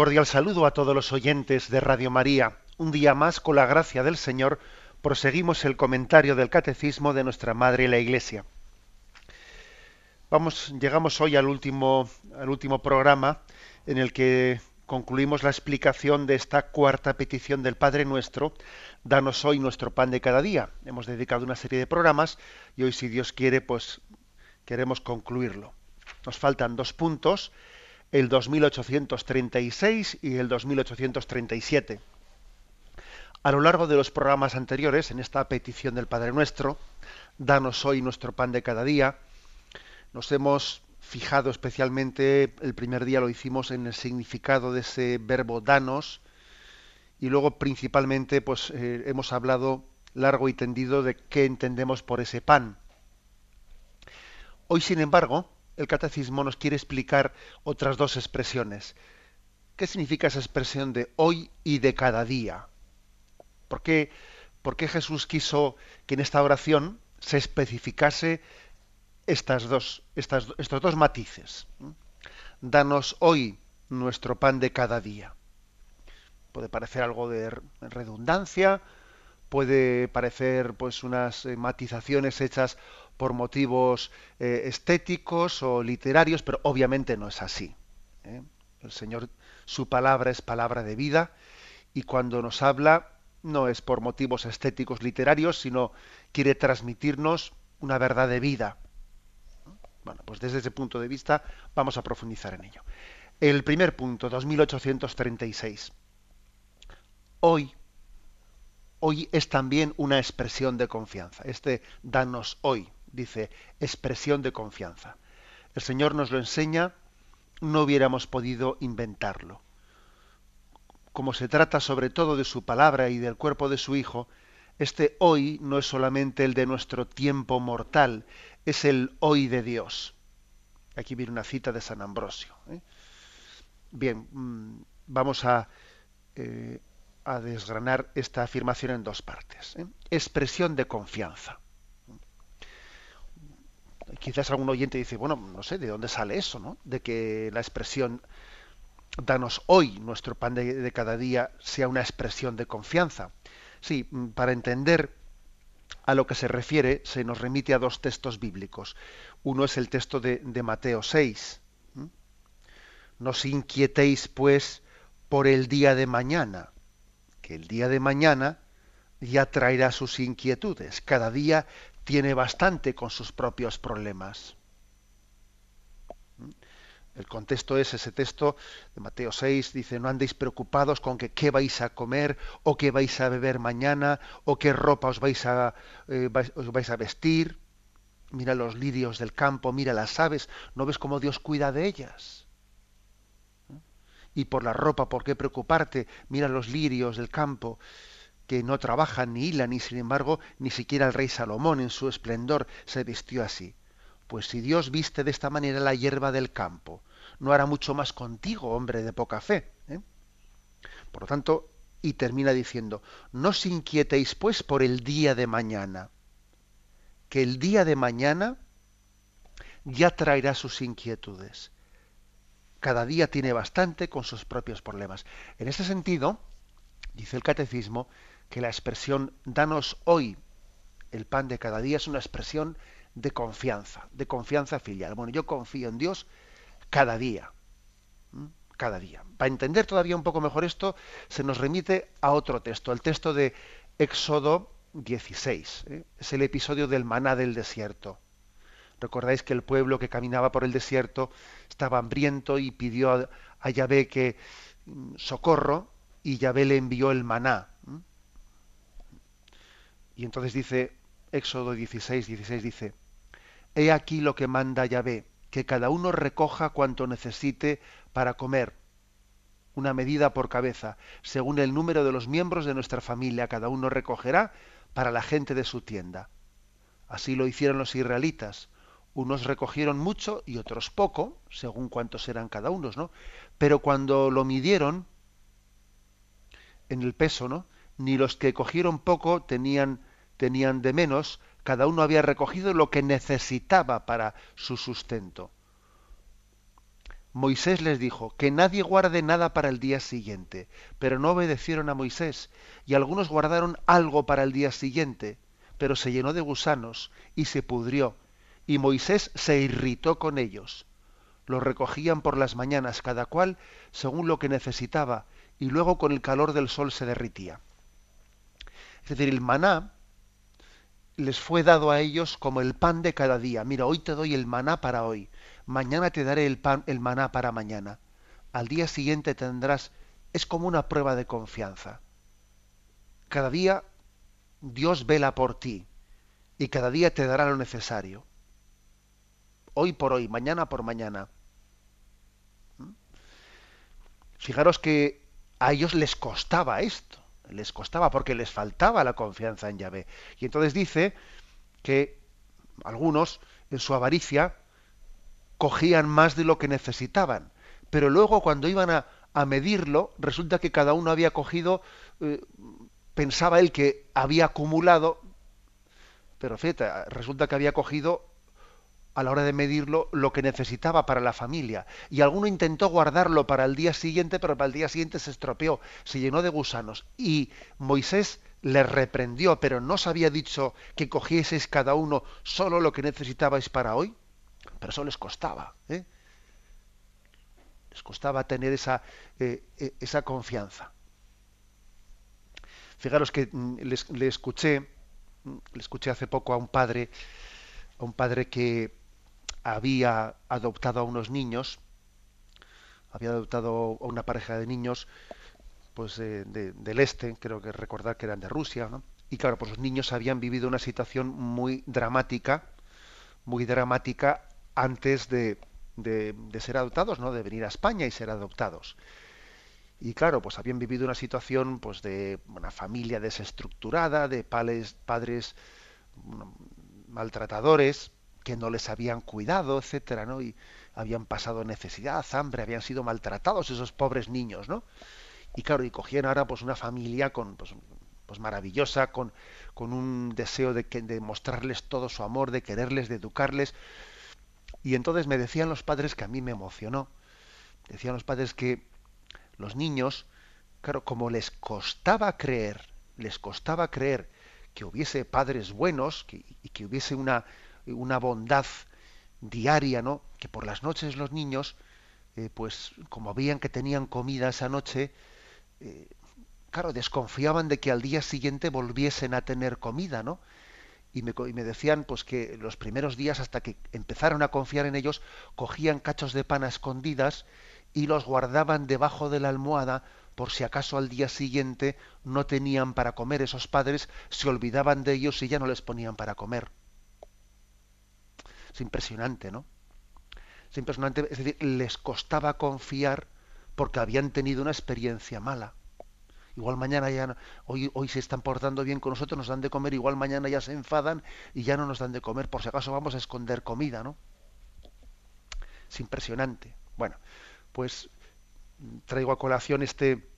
Cordial saludo a todos los oyentes de Radio María. Un día más, con la gracia del Señor, proseguimos el comentario del Catecismo de nuestra Madre la Iglesia. Vamos, llegamos hoy al último, al último programa en el que concluimos la explicación de esta cuarta petición del Padre Nuestro, danos hoy nuestro pan de cada día. Hemos dedicado una serie de programas y hoy, si Dios quiere, pues queremos concluirlo. Nos faltan dos puntos el 2836 y el 2837. A lo largo de los programas anteriores, en esta petición del Padre Nuestro, danos hoy nuestro pan de cada día, nos hemos fijado especialmente, el primer día lo hicimos en el significado de ese verbo danos, y luego principalmente pues eh, hemos hablado largo y tendido de qué entendemos por ese pan. Hoy, sin embargo, el catecismo nos quiere explicar otras dos expresiones. ¿Qué significa esa expresión de hoy y de cada día? ¿Por qué, Jesús quiso que en esta oración se especificase estas dos, estos dos matices? Danos hoy nuestro pan de cada día. Puede parecer algo de redundancia, puede parecer pues unas eh, matizaciones hechas por motivos eh, estéticos o literarios, pero obviamente no es así. ¿eh? El Señor, su palabra es palabra de vida y cuando nos habla no es por motivos estéticos literarios, sino quiere transmitirnos una verdad de vida. Bueno, pues desde ese punto de vista vamos a profundizar en ello. El primer punto, 2836. Hoy, hoy es también una expresión de confianza. Este danos hoy dice, expresión de confianza. El Señor nos lo enseña, no hubiéramos podido inventarlo. Como se trata sobre todo de su palabra y del cuerpo de su Hijo, este hoy no es solamente el de nuestro tiempo mortal, es el hoy de Dios. Aquí viene una cita de San Ambrosio. ¿eh? Bien, mm, vamos a, eh, a, desgranar esta afirmación en dos partes. ¿eh? Expresión de confianza quizás algún oyente dice, bueno, no sé, ¿de dónde sale eso, no? De que la expresión danos hoy nuestro pan de, cada día sea una expresión de confianza. Sí, mm, para entender a lo que se refiere, se nos remite a dos textos bíblicos. Uno es el texto de, Mateo 6. No os inquietéis, pues, por el día de mañana, que el día de mañana ya traerá sus inquietudes. Cada día tiene bastante con sus propios problemas. El contexto es ese texto de Mateo 6, dice, no andéis preocupados con qué vais a comer o qué vais a beber mañana o qué ropa eh, os vais a vestir. Mira los lirios del campo, mira las aves, ¿no ves cómo Dios cuida de ellas? Y por la ropa, ¿por qué preocuparte? Mira los lirios del campo que no trabajan ni hilan, y sin embargo ni siquiera el rey Salomón en su esplendor se vistió así. Pues si Dios viste de esta manera la hierba del campo, no hará mucho más contigo, hombre de poca fe. ¿eh? Por lo tanto, y termina diciendo, no os inquietéis pues por el día de mañana, que el día de mañana ya traerá sus inquietudes. Cada día tiene bastante con sus propios problemas. En ese sentido, dice el catecismo, que la expresión danos hoy el pan de cada día es una expresión de confianza, de confianza filial. Bueno, yo confío en Dios cada día, cada día. Para entender todavía un poco mejor esto, se nos remite a otro texto, el texto de Éxodo 16. ¿eh? Es el episodio del maná del desierto. Recordáis que el pueblo que caminaba por el desierto estaba hambriento y pidió a, a Yahvé que mm, socorro y Yahvé le envió el maná. Y entonces dice, Éxodo 16, 16 dice, He aquí lo que manda Yahvé, que cada uno recoja cuanto necesite para comer. una medida por cabeza, según el número de los miembros de nuestra familia, cada uno recogerá para la gente de su tienda. Así lo hicieron los israelitas. Unos recogieron mucho y otros poco, según cuántos eran cada uno, ¿no? Pero cuando lo midieron en el peso, ¿no? Ni los que cogieron poco tenían, tenían de menos, cada uno había recogido lo que necesitaba para su sustento. Moisés les dijo, que nadie guarde nada para el día siguiente, pero no obedecieron a Moisés, y algunos guardaron algo para el día siguiente, pero se llenó de gusanos y se pudrió, y Moisés se irritó con ellos. Lo recogían por las mañanas, cada cual según lo que necesitaba, y luego con el calor del sol se derritía. Es decir, el maná les fue dado a ellos como el pan de cada día. Mira, hoy te doy el maná para hoy mañana te daré el pan, el maná para mañana. Al día siguiente tendrás, es como una prueba de confianza. Cada día Dios vela por ti y cada día te dará lo necesario. Hoy por hoy, mañana por mañana. ¿Mm? Fijaros que a ellos les costaba esto, les costaba porque les faltaba la confianza en Yahvé. Y entonces dice que algunos, en su avaricia, cogían más de lo que necesitaban. Pero luego cuando iban a, medirlo, resulta que cada uno había cogido, eh, pensaba él que había acumulado, pero fíjate, resulta que había cogido a la hora de medirlo lo que necesitaba para la familia. Y alguno intentó guardarlo para el día siguiente, pero para el día siguiente se estropeó, se llenó de gusanos. Y Moisés le reprendió, pero no os había dicho que cogieseis cada uno solo lo que necesitabais para hoy pero eso les costaba. ¿eh? Les costaba tener esa, eh, eh, esa confianza. Fijaros que mm, le escuché, mm, le escuché hace poco a un padre, a un padre que había adoptado a unos niños, había adoptado a una pareja de niños, pues del este, creo que recordar que eran de Rusia. Y claro, pues los niños habían vivido una situación muy dramática, muy dramática antes de, de, ser adoptados, ¿no? De venir a España y ser adoptados. Y claro, pues habían vivido una situación pues de una familia desestructurada, de padres maltratadores que no les habían cuidado, etcétera, ¿no? Y habían pasado necesidad, hambre, habían sido maltratados esos pobres niños, ¿no? Y claro, y cogían ahora pues una familia con pues, pues maravillosa, con, con un deseo de, que, de mostrarles todo su amor, de quererles, de educarles, y entonces me decían los padres que a mí me emocionó. Decían los padres que los niños, claro, como les costaba creer, les costaba creer que hubiese padres buenos y que hubiese una, una bondad diaria, ¿no? Que por las noches los niños, eh, pues como veían que tenían comida esa noche, eh, claro, desconfiaban de que al día siguiente volviesen a tener comida, ¿no? y me, decían pues que los primeros días hasta que empezaron a confiar en ellos cogían cachos de pan a escondidas y los guardaban debajo de la almohada por si acaso al día siguiente no tenían para comer esos padres se olvidaban de ellos y ya no les ponían para comer es impresionante no es impresionante es decir les costaba confiar porque habían tenido una experiencia mala Igual mañana ya, hoy, hoy se están portando bien con nosotros, nos dan de comer, igual mañana ya se enfadan y ya no nos dan de comer, por si acaso vamos a esconder comida, ¿no? Es impresionante. Bueno, pues traigo a colación este,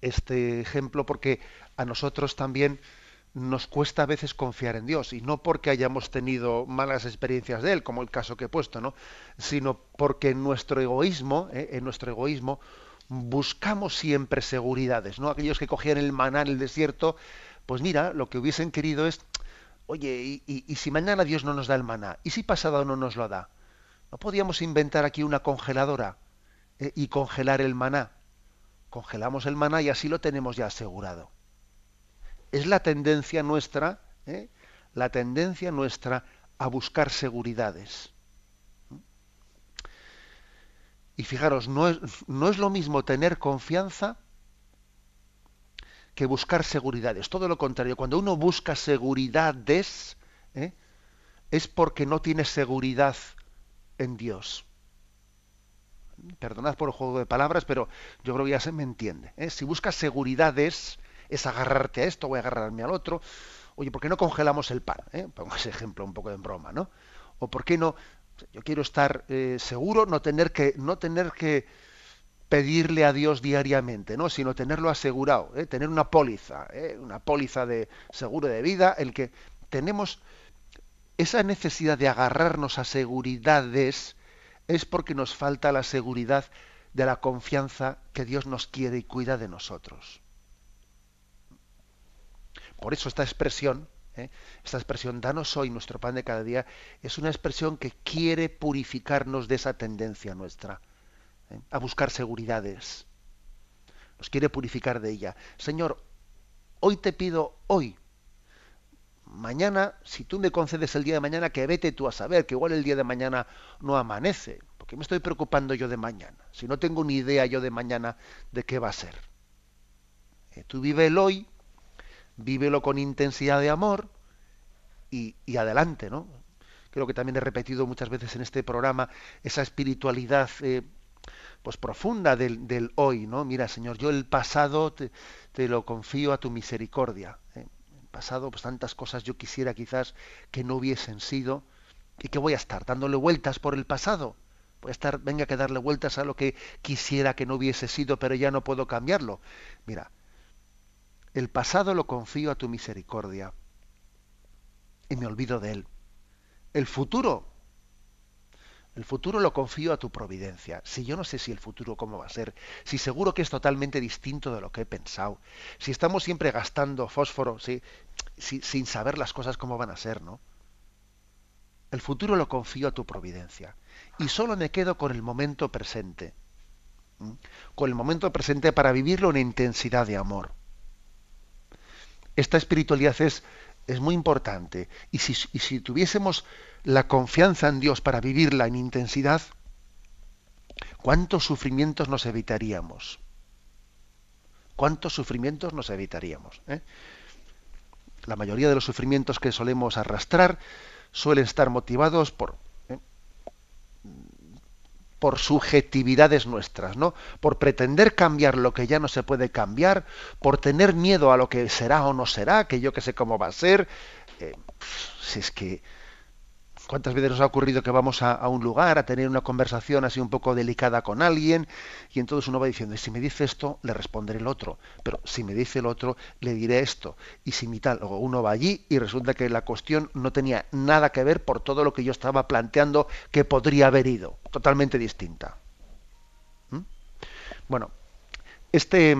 este ejemplo porque a nosotros también nos cuesta a veces confiar en Dios y no porque hayamos tenido malas experiencias de él, como el caso que he puesto, ¿no? sino porque en nuestro egoísmo, ¿eh? en nuestro egoísmo buscamos siempre seguridades, ¿no? Aquellos que cogían el maná en el desierto, pues mira, lo que hubiesen querido es, oye, y, si mañana Dios no nos da el maná? ¿Y si pasado no nos lo da? ¿No podíamos inventar aquí una congeladora eh, y congelar el maná? Congelamos el maná y así lo tenemos ya asegurado. Es la tendencia nuestra, ¿eh? la tendencia nuestra a buscar seguridades. Y fijaros, no es, no es lo mismo tener confianza que buscar seguridades. Todo lo contrario, cuando uno busca seguridades, ¿eh? es porque no tiene seguridad en Dios. Perdonad por el juego de palabras, pero yo creo que ya se me entiende. ¿eh? Si buscas seguridades, es agarrarte a esto, voy a agarrarme al otro. Oye, ¿por qué no congelamos el pan? ¿Eh? Pongo ese ejemplo un poco en broma, ¿no? O ¿por qué no? Yo quiero estar eh, seguro, no tener que, no tener que pedirle a Dios diariamente, ¿no? Sino tenerlo asegurado, ¿eh? tener una póliza, ¿eh? una póliza de seguro de vida, el que tenemos esa necesidad de agarrarnos a seguridades es porque nos falta la seguridad de la confianza que Dios nos quiere y cuida de nosotros. Por eso esta expresión, ¿eh? esta expresión, danos hoy nuestro pan de cada día, es una expresión que quiere purificarnos de esa tendencia nuestra, ¿eh? a buscar seguridades. Nos quiere purificar de ella. Señor, hoy te pido, hoy, mañana, si tú me concedes el día de mañana, que vete tú a saber, que igual el día de mañana no amanece. porque me estoy preocupando yo de mañana? Si no tengo ni idea yo de mañana de qué va a ser. Eh, tú vive el hoy, vívelo con intensidad de amor y, adelante, ¿no? Creo que también he repetido muchas veces en este programa esa espiritualidad eh, pues profunda del, hoy, ¿no? Mira, Señor, yo el pasado te, lo confío a tu misericordia. ¿eh? El pasado, pues tantas cosas yo quisiera quizás que no hubiesen sido y que voy a estar dándole vueltas por el pasado. Voy a estar, venga que darle vueltas a lo que quisiera que no hubiese sido, pero ya no puedo cambiarlo. Mira, el pasado lo confío a tu misericordia y me olvido de él. El futuro, el futuro lo confío a tu providencia. Si yo no sé si el futuro cómo va a ser, si seguro que es totalmente distinto de lo que he pensado, si estamos siempre gastando fósforo, ¿sí? sin saber las cosas cómo van a ser, ¿no? El futuro lo confío a tu providencia. Y solo me quedo con el momento presente. Con el momento presente para vivirlo en intensidad de amor esta espiritualidad es, es muy importante. Y si, si tuviésemos la confianza en Dios para vivirla en intensidad, ¿cuántos sufrimientos nos evitaríamos? ¿Cuántos sufrimientos nos evitaríamos? Eh? La mayoría de los sufrimientos que solemos arrastrar suelen estar motivados por por subjetividades nuestras, ¿no? Por pretender cambiar lo que ya no se puede cambiar, por tener miedo a lo que será o no será, que yo que sé cómo va a ser. Eh, si es que ¿Cuántas veces nos ha ocurrido que vamos a, un lugar a tener una conversación así un poco delicada con alguien y entonces uno va diciendo, si me dice esto, le responderé el otro, pero si me dice el otro, le diré esto, y si mi tal, uno va allí y resulta que la cuestión no tenía nada que ver por todo lo que yo estaba planteando que podría haber ido, totalmente distinta. ¿Mm? Bueno, este,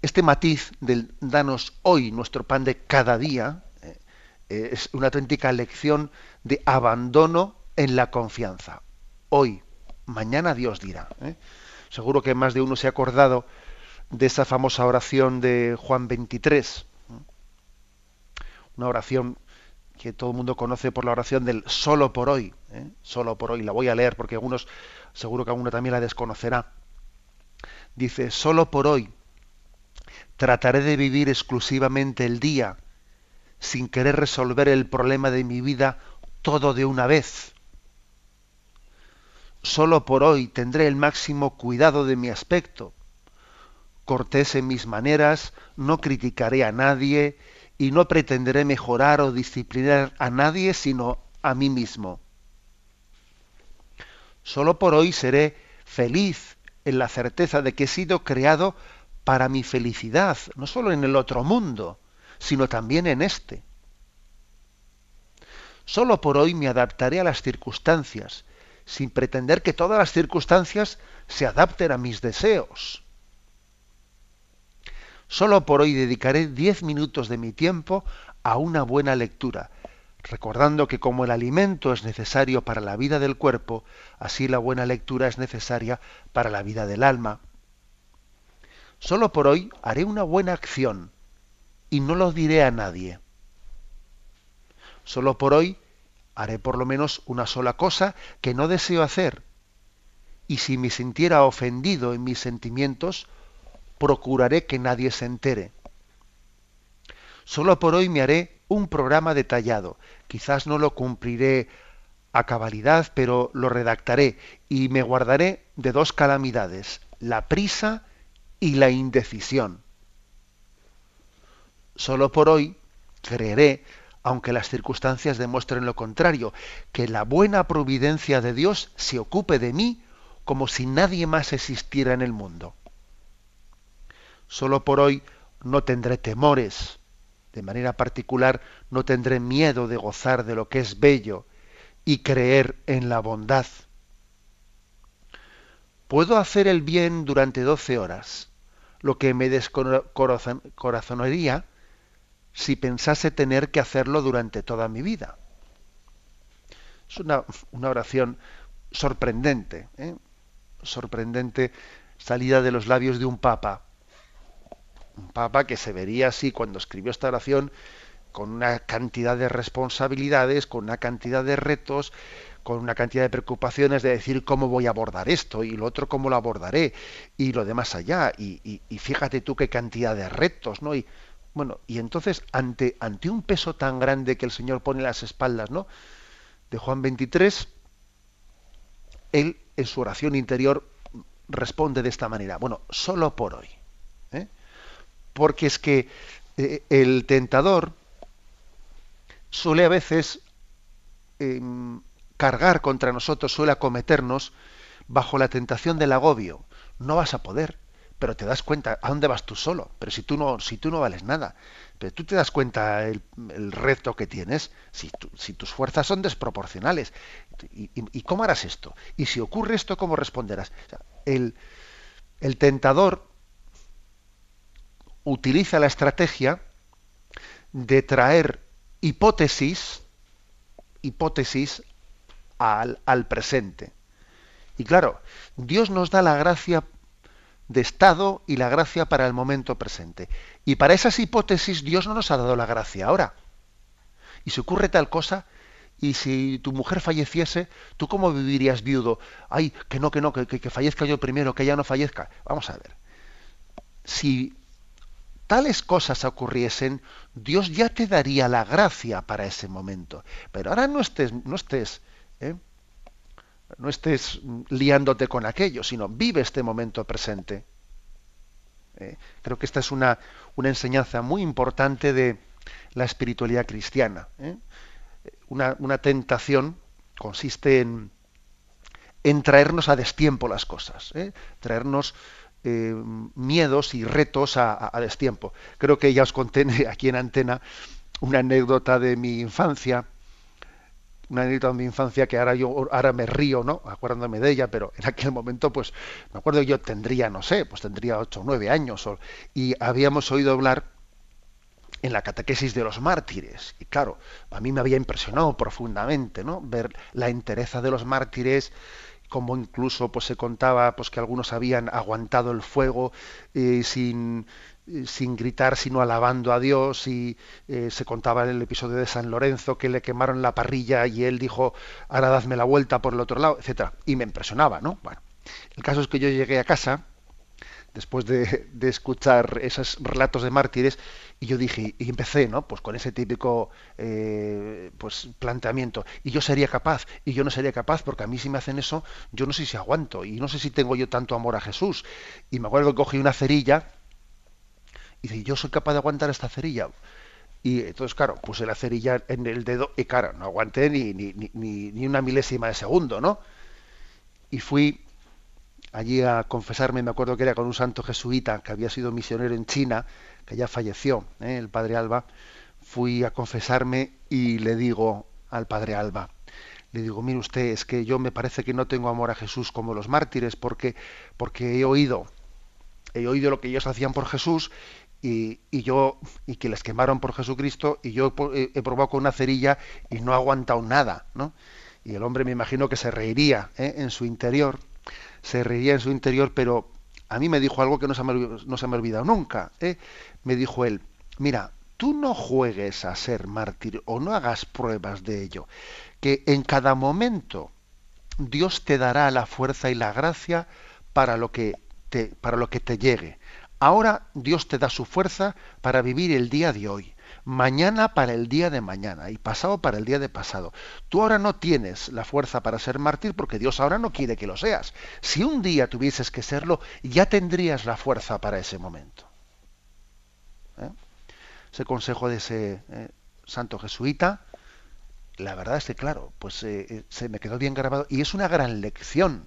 este matiz del danos hoy nuestro pan de cada día, es una auténtica lección de abandono en la confianza. Hoy, mañana Dios dirá. ¿eh? Seguro que más de uno se ha acordado de esa famosa oración de Juan 23. Una oración que todo el mundo conoce por la oración del solo por hoy. ¿eh? Solo por hoy. La voy a leer porque algunos, seguro que alguno también la desconocerá. Dice, solo por hoy trataré de vivir exclusivamente el día sin querer resolver el problema de mi vida todo de una vez. Solo por hoy tendré el máximo cuidado de mi aspecto. Cortés en mis maneras, no criticaré a nadie y no pretenderé mejorar o disciplinar a nadie sino a mí mismo. Solo por hoy seré feliz en la certeza de que he sido creado para mi felicidad, no solo en el otro mundo, sino también en este. Solo por hoy me adaptaré a las circunstancias, sin pretender que todas las circunstancias se adapten a mis deseos. Solo por hoy dedicaré diez minutos de mi tiempo a una buena lectura, recordando que como el alimento es necesario para la vida del cuerpo, así la buena lectura es necesaria para la vida del alma. Solo por hoy haré una buena acción, y no lo diré a nadie. Solo por hoy haré por lo menos una sola cosa que no deseo hacer. Y si me sintiera ofendido en mis sentimientos, procuraré que nadie se entere. Solo por hoy me haré un programa detallado. Quizás no lo cumpliré a cabalidad, pero lo redactaré y me guardaré de dos calamidades, la prisa y la indecisión. Solo por hoy creeré, aunque las circunstancias demuestren lo contrario, que la buena providencia de Dios se ocupe de mí como si nadie más existiera en el mundo. Solo por hoy no tendré temores, de manera particular no tendré miedo de gozar de lo que es bello y creer en la bondad. Puedo hacer el bien durante doce horas, lo que me descorazonaría si pensase tener que hacerlo durante toda mi vida. Es una, oración sorprendente, ¿eh? sorprendente salida de los labios de un papa. Un papa que se vería así cuando escribió esta oración con una cantidad de responsabilidades, con una cantidad de retos, con una cantidad de preocupaciones de decir cómo voy a abordar esto y lo otro cómo lo abordaré y lo demás allá y, y fíjate tú qué cantidad de retos, ¿no? Bueno, y entonces ante, ante un peso tan grande que el Señor pone en las espaldas, ¿no? De Juan 23, él en su oración interior responde de esta manera, bueno, solo por hoy. ¿eh? Porque es que eh, el tentador suele a veces em, cargar contra nosotros, suele acometernos bajo la tentación del agobio. No vas a poder, pero te das cuenta a dónde vas tú solo. Pero si tú no, si tú no vales nada, pero tú te das cuenta el, reto que tienes, si, si, tus fuerzas son desproporcionales. Y, cómo harás esto? Y si ocurre esto, ¿cómo responderás? el, el tentador utiliza la estrategia de traer hipótesis, hipótesis al, al presente. Y claro, Dios nos da la gracia de estado y la gracia para el momento presente. Y para esas hipótesis Dios no nos ha dado la gracia ahora. Y si ocurre tal cosa, y si tu mujer falleciese, ¿tú cómo vivirías viudo? Ay, que no, que no, que, que, fallezca yo primero, que ella no fallezca. Vamos a ver. Si tales cosas ocurriesen, Dios ya te daría la gracia para ese momento. Pero ahora no estés, no estés, ¿eh? No estés liándote con aquello, sino vive este momento presente. ¿eh? creo que esta es una, una, enseñanza muy importante de la espiritualidad cristiana. ¿eh? Una, una, tentación consiste en, en, traernos a destiempo las cosas, traernos eh, miedos y retos a, destiempo. Creo que ya os conté aquí en antena una anécdota de mi infancia, una anécdota de mi infancia que ahora yo ahora me río, ¿no? Acuérdame de ella, pero en aquel momento, pues, me acuerdo yo tendría, no sé, pues tendría ocho o nueve años, y habíamos oído hablar en la catequesis de los mártires. Y claro, a mí me había impresionado profundamente, ¿no? Ver la entereza de los mártires, como incluso pues se contaba pues que algunos habían aguantado el fuego eh, sin, sin gritar sino alabando a Dios y eh, se contaba en el episodio de San Lorenzo que le quemaron la parrilla y él dijo ahora dadme la vuelta por el otro lado etcétera. Y me impresionaba no bueno el caso es que yo llegué a casa después de, escuchar esos relatos de mártires y yo dije y empecé no pues con ese típico eh, pues planteamiento. Y yo sería capaz y yo no sería capaz porque a mí si me hacen eso yo no sé si aguanto y no sé si tengo yo tanto amor a Jesús. Y me acuerdo que cogí una cerilla y dije yo soy capaz de aguantar esta cerilla y entonces, claro, puse la cerilla en el dedo y, claro, no aguanté ni, ni, ni, ni una milésima de segundo, ¿no? Y fui allí a confesarme, me acuerdo que era con un santo jesuita que había sido misionero en China, que ya falleció, ¿eh? el padre Alba, fui a confesarme y le digo al padre Alba, le digo, mire usted, es que yo me parece que no tengo amor a Jesús como los mártires, porque, porque he oído, he oído lo que ellos hacían por Jesús y, yo y que les quemaron por Jesucristo y yo he, he, probado con una cerilla y no he aguantado nada, ¿no? Y el hombre me imagino que se reiría ¿eh? en su interior se reía en su interior, pero a mí me dijo algo que no se me, no se me ha olvidado nunca. ¿eh? Me dijo él, mira, tú no juegues a ser mártir o no hagas pruebas de ello, que en cada momento Dios te dará la fuerza y la gracia para lo que te, para lo que te llegue. Ahora Dios te da su fuerza para vivir el día de hoy, mañana para el día de mañana y pasado para el día de pasado. Tú ahora no tienes la fuerza para ser mártir porque Dios ahora no quiere que lo seas. Si un día tuvieses que serlo, ya tendrías la fuerza para ese momento. ¿Eh? Ese consejo de ese eh, santo jesuita, la verdad es que, claro, pues eh, se me quedó bien grabado y es una gran lección.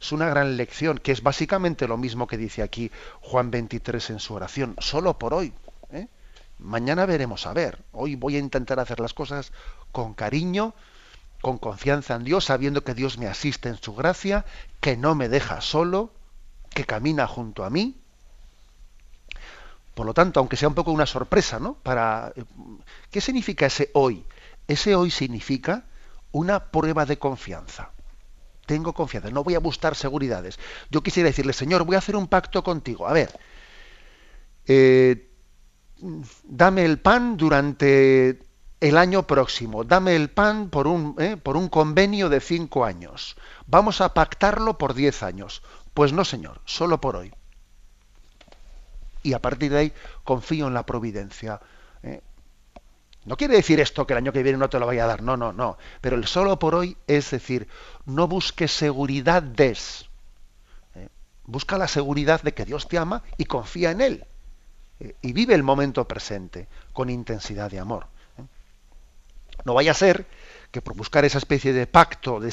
Es una gran lección, que es básicamente lo mismo que dice aquí Juan 23 en su oración, solo por hoy. ¿eh? Mañana veremos a ver. Hoy voy a intentar hacer las cosas con cariño, con confianza en Dios, sabiendo que Dios me asiste en su gracia, que no me deja solo, que camina junto a mí. Por lo tanto, aunque sea un poco una sorpresa, ¿no? Para ¿qué significa ese hoy? Ese hoy significa una prueba de confianza tengo confianza, no voy a buscar seguridades. Yo quisiera decirle, Señor, voy a hacer un pacto contigo. A ver, eh, dame el pan durante el año próximo, dame el pan por un, eh, por un convenio de cinco años. Vamos a pactarlo por diez años. Pues no, Señor, solo por hoy. Y a partir de ahí confío en la providencia. Eh. No quiere decir esto que el año que viene no te lo vaya a dar, no, no, no. Pero el solo por hoy es decir, no busques seguridades. ¿eh? Busca la seguridad de que Dios te ama y confía en Él. ¿eh? y vive el momento presente con intensidad de amor. ¿eh? No vaya a ser que por buscar esa especie de pacto, de,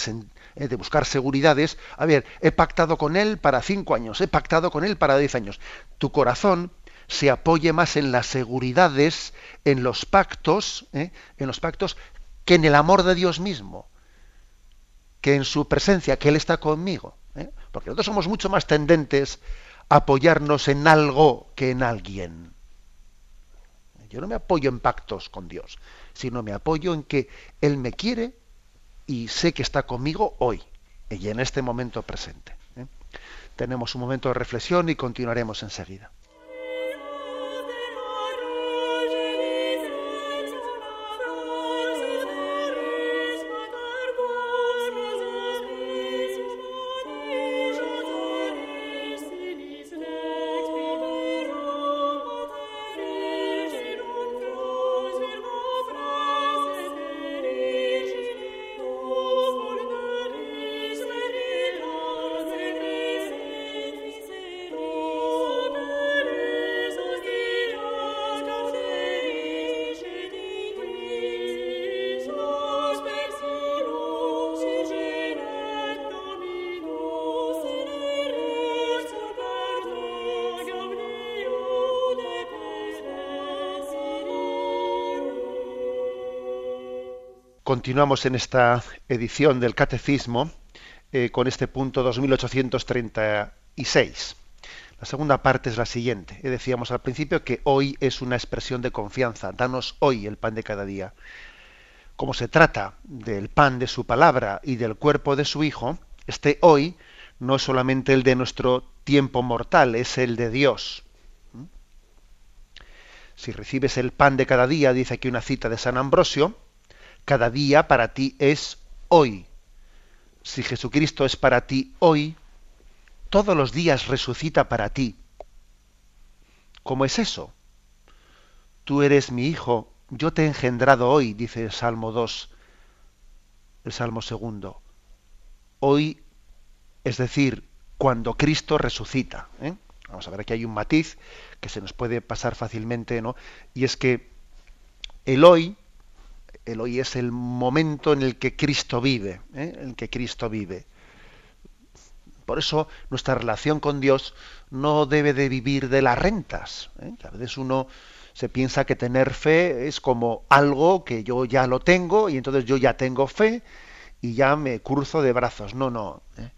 de, buscar seguridades, a ver, he pactado con Él para cinco años, he pactado con Él para diez años. Tu corazón se apoye más en las seguridades, en los pactos, ¿eh? en los pactos, que en el amor de Dios mismo, que en su presencia, que Él está conmigo. ¿eh? Porque nosotros somos mucho más tendentes a apoyarnos en algo que en alguien. Yo no me apoyo en pactos con Dios, sino me apoyo en que Él me quiere y sé que está conmigo hoy y en este momento presente. ¿eh? Tenemos un momento de reflexión y continuaremos enseguida. Continuamos en esta edición del Catecismo eh, con este punto 2836. La segunda parte es la siguiente. Eh, decíamos al principio que hoy es una expresión de confianza. Danos hoy el pan de cada día. Como se trata del pan de su palabra y del cuerpo de su Hijo, este hoy no es solamente el de nuestro tiempo mortal, es el de Dios. ¿Mm? Si recibes el pan de cada día, dice aquí una cita de San Ambrosio, cada día para ti es hoy. Si Jesucristo es para ti hoy, todos los días resucita para ti. ¿Cómo es eso? Tú eres mi hijo, yo te he engendrado hoy, dice el Salmo 2, el Salmo segundo. Hoy, es decir, cuando Cristo resucita. ¿eh? Vamos a ver, aquí hay un matiz que se nos puede pasar fácilmente, ¿no? Y es que el hoy el hoy es el momento en el que Cristo vive, ¿eh? en el que Cristo vive. Por eso nuestra relación con Dios no debe de vivir de las rentas. ¿eh? A veces uno se piensa que tener fe es como algo que yo ya lo tengo y entonces yo ya tengo fe y ya me cruzo de brazos. No, no. ¿eh?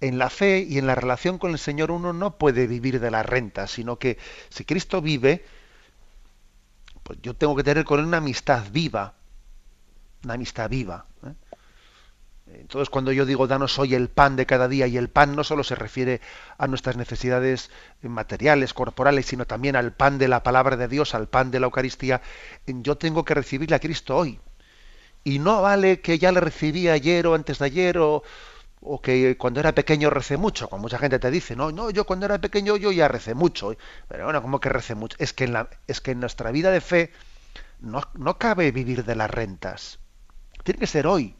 En la fe y en la relación con el Señor uno no puede vivir de las rentas, sino que si Cristo vive, pues yo tengo que tener con él una amistad viva una amistad viva. ¿eh? Entonces, cuando yo digo danos hoy el pan de cada día, y el pan no solo se refiere a nuestras necesidades materiales, corporales, sino también al pan de la palabra de Dios, al pan de la Eucaristía, yo tengo que recibirle a Cristo hoy. Y no vale que ya le recibí ayer o antes de ayer, o que cuando era pequeño recé mucho, como mucha gente te dice, no, no, yo cuando era pequeño yo ya recé mucho, pero bueno, ¿cómo que recé mucho? Es que en, es que en nuestra vida de fe no, no cabe vivir de las rentas, tiene que ser hoy,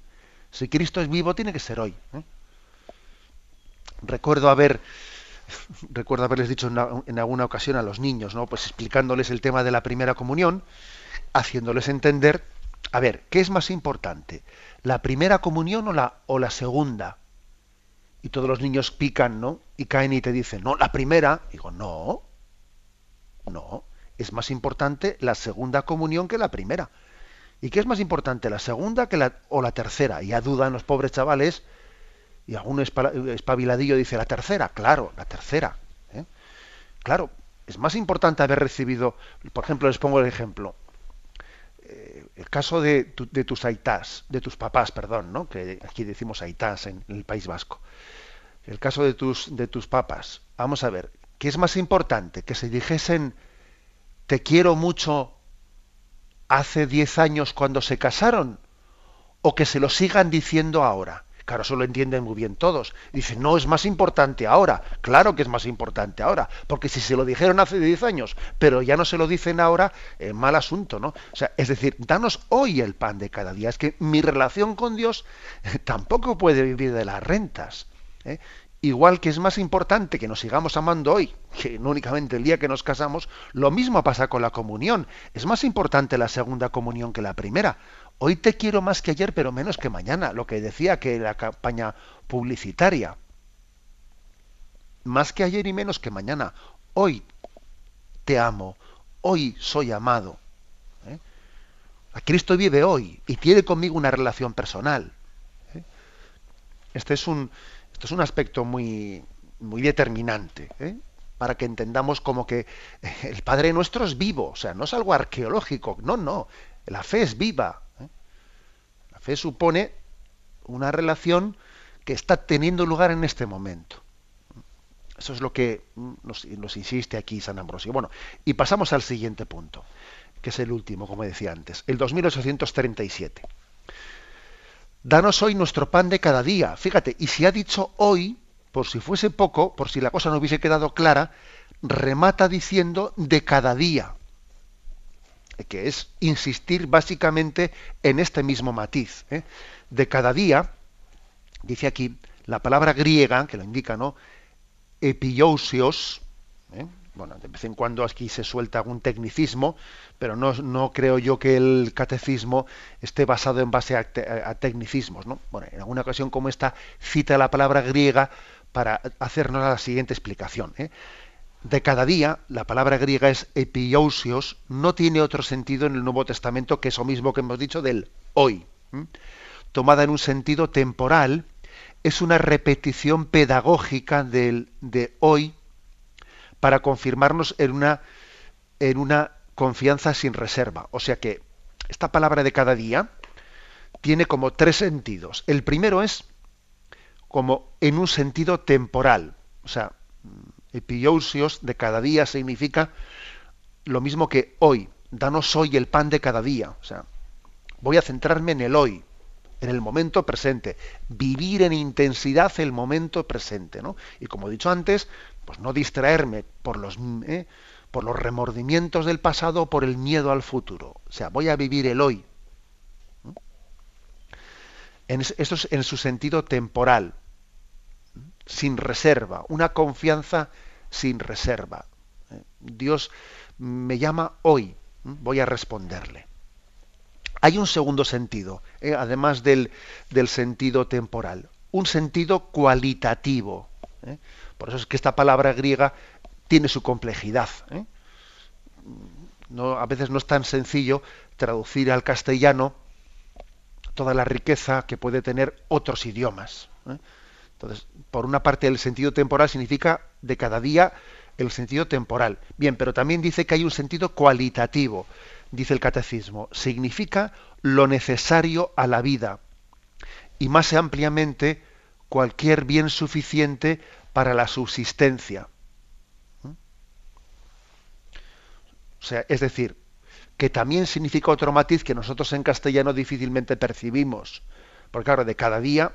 si Cristo es vivo tiene que ser hoy. Recuerdo haber, recuerdo haberles dicho en, en, alguna ocasión a los niños, ¿no? Pues explicándoles el tema de la primera comunión, haciéndoles entender, a ver, ¿qué es más importante? ¿La primera comunión o la, o la segunda? y todos los niños pican, ¿no? Y caen y te dicen, no, la primera. Digo, no, no, es más importante la segunda comunión que la primera. ¿Y qué es más importante, la segunda que la, o la tercera? Ya dudan los pobres chavales, y algún espabiladillo dice, la tercera, claro, la tercera. ¿eh? Claro, es más importante haber recibido, por ejemplo, les pongo el ejemplo, eh, el caso de, de, tus aitás, de tus papás, perdón, ¿no? que aquí decimos aitás en, en el País Vasco el caso de tus, de tus papas, vamos a ver, ¿qué es más importante? ¿Que se dijesen te quiero mucho hace diez años cuando se casaron? ¿O que se lo sigan diciendo ahora? Claro, eso lo entienden muy bien todos. Dicen, no, es más importante ahora. Claro que es más importante ahora. Porque si se lo dijeron hace diez años, pero ya no se lo dicen ahora, eh, mal asunto, ¿no? O sea, es decir, danos hoy el pan de cada día. Es que mi relación con Dios tampoco puede vivir de las rentas. ¿eh? Igual que es más importante que nos sigamos amando hoy que no únicamente el día que nos casamos, lo mismo pasa con la comunión. Es más importante la segunda comunión que la primera. Hoy te quiero más que ayer, pero menos que mañana, lo que decía que la campaña publicitaria. Más que ayer y menos que mañana. Hoy te amo, hoy soy amado. ¿eh? A Cristo vive hoy y tiene conmigo una relación personal. ¿eh? Este es un, es un aspecto muy, muy determinante, ¿eh? para que entendamos como que el Padre nuestro es vivo, o sea, no es algo arqueológico, no, no, la fe es viva. ¿eh? La fe supone una relación que está teniendo lugar en este momento. Eso es lo que nos, nos, insiste aquí San Ambrosio. Bueno, y pasamos al siguiente punto, que es el último, como decía antes, el 2837. Danos hoy nuestro pan de cada día. Fíjate, y si ha dicho hoy, por si fuese poco, por si la cosa no hubiese quedado clara, remata diciendo de cada día, que es insistir básicamente en este mismo matiz. ¿eh? De cada día, dice aquí, la palabra griega, que lo indica, ¿no? Epiousios, ¿eh? Bueno, de vez en cuando aquí se suelta algún tecnicismo, pero no, no creo yo que el catecismo esté basado en base a, tecnicismos. ¿no? Bueno, en alguna ocasión como esta cita la palabra griega para hacernos la siguiente explicación. ¿eh? De cada día, la palabra griega es epiousios, no tiene otro sentido en el Nuevo Testamento que eso mismo que hemos dicho del hoy. Tomada en un sentido temporal, es una repetición pedagógica del, de hoy para confirmarnos en una, en una confianza sin reserva. O sea que esta palabra de cada día tiene como tres sentidos. El primero es como en un sentido temporal. O sea, epiousios de cada día significa lo mismo que hoy. Danos hoy el pan de cada día. O sea, voy a centrarme en el hoy, en el momento presente. Vivir en intensidad el momento presente. ¿no? Y como he dicho antes, pues no distraerme por los, eh, por los remordimientos del pasado o por el miedo al futuro. O sea, voy a vivir el hoy. En, esto es en su sentido temporal, sin reserva, una confianza sin reserva. ¿eh? Dios me llama hoy, voy a responderle. Hay un segundo sentido, ¿eh? además del, del, sentido temporal, un sentido cualitativo. Por eso es que esta palabra griega tiene su complejidad. ¿eh? No, a veces no es tan sencillo traducir al castellano toda la riqueza que puede tener otros idiomas. ¿eh? Entonces, por una parte, el sentido temporal significa de cada día el sentido temporal. Bien, pero también dice que hay un sentido cualitativo, dice el catecismo. Significa lo necesario a la vida y más ampliamente cualquier bien suficiente para la subsistencia. O sea, es decir, que también significa otro matiz que nosotros en castellano difícilmente percibimos. Porque claro, de cada día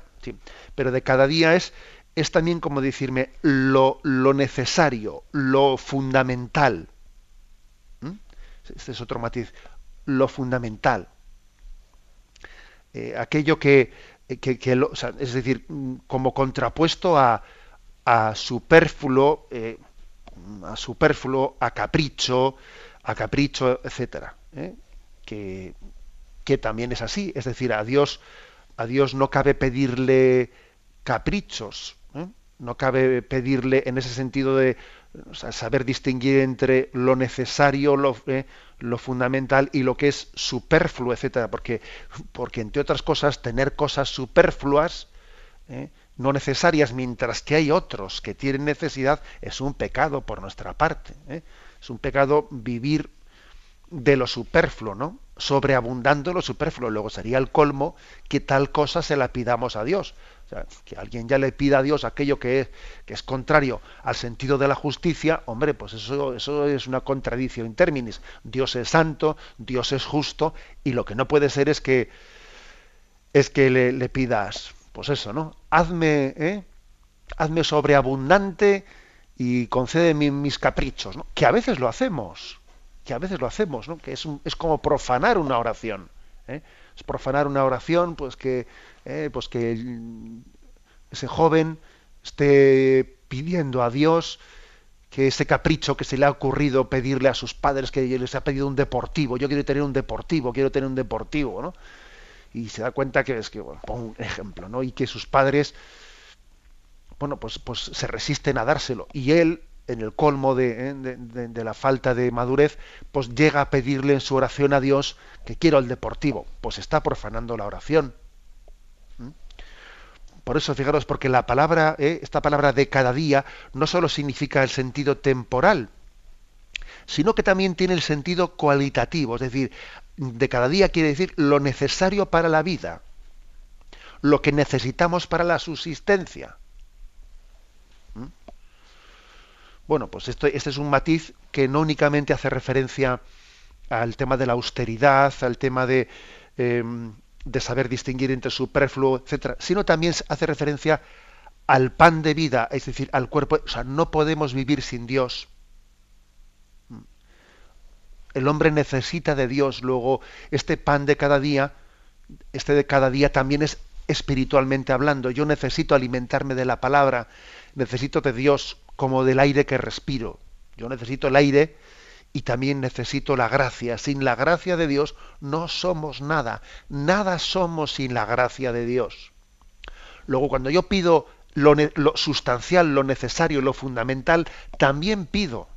pero de cada día es, es también como decirme lo, lo necesario, lo fundamental. ¿Mm? Este es otro matiz, lo fundamental. Eh, aquello que, que, es decir, como contrapuesto a, a superfluo, eh, a superfluo, a capricho, a capricho, etcétera. ¿eh? Que, que también es así, es decir, a Dios, a Dios no cabe pedirle caprichos, ¿eh? no cabe pedirle en ese sentido de saber distinguir entre lo necesario, lo, lo, fundamental y lo que es superfluo, etcétera, porque, porque entre otras cosas tener cosas superfluas no necesarias, mientras que hay otros que tienen necesidad, es un pecado por nuestra parte. ¿eh? Es un pecado vivir de lo superfluo, ¿no? Sobreabundando lo superfluo. Luego sería el colmo que tal cosa se la pidamos a Dios. O sea, que alguien ya le pida a Dios aquello que es, que es contrario al sentido de la justicia, hombre, pues eso, eso es una contradicción in terminis. Dios es santo, Dios es justo, y lo que no puede ser es que es que le, le pidas pues eso, ¿no? Hazme, ¿eh? hazme sobreabundante y concede mis caprichos, ¿no? Que a veces lo hacemos, que a veces lo hacemos, ¿no? Que es, es como profanar una oración, ¿eh? es profanar una oración, pues que, ¿eh? pues que ese joven esté pidiendo a Dios que ese capricho que se le ha ocurrido pedirle a sus padres que les ha pedido un deportivo, yo quiero tener un deportivo, quiero tener un deportivo, ¿no? Y se da cuenta que es que, bueno, pongo un ejemplo, ¿no? Y que sus padres, bueno, pues, pues se resisten a dárselo. Y él, en el colmo ¿eh? de, de, la falta de madurez, pues llega a pedirle en su oración a Dios que quiero el deportivo. Pues está profanando la oración. ¿Mm? Por eso, fijaros, porque la palabra, ¿eh? esta palabra de cada día, no solo significa el sentido temporal, sino que también tiene el sentido cualitativo, es decir, de cada día quiere decir lo necesario para la vida, lo que necesitamos para la subsistencia. ¿Mm? Bueno, pues esto, este es un matiz que no únicamente hace referencia al tema de la austeridad, al tema de, em, de saber distinguir entre superfluo, etcétera, sino también hace referencia al pan de vida, es decir, al cuerpo. O sea, no podemos vivir sin Dios el hombre necesita de Dios. Luego, este pan de cada día, este de cada día también es espiritualmente hablando. Yo necesito alimentarme de la palabra, necesito de Dios como del aire que respiro. Yo necesito el aire y también necesito la gracia. Sin la gracia de Dios no somos nada. Nada somos sin la gracia de Dios. Luego, cuando yo pido lo, sustancial, lo necesario, lo fundamental, también pido.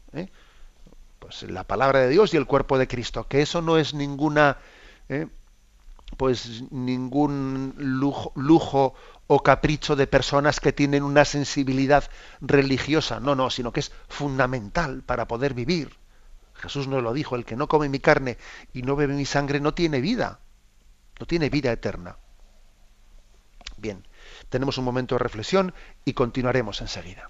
La palabra de Dios y el cuerpo de Cristo, que eso no es ninguna ¿eh? pues ningún lujo, lujo o capricho de personas que tienen una sensibilidad religiosa, no, no, sino que es fundamental para poder vivir. Jesús nos lo dijo, el que no come mi carne y no bebe mi sangre no tiene vida, no tiene vida eterna. Bien, tenemos un momento de reflexión y continuaremos enseguida.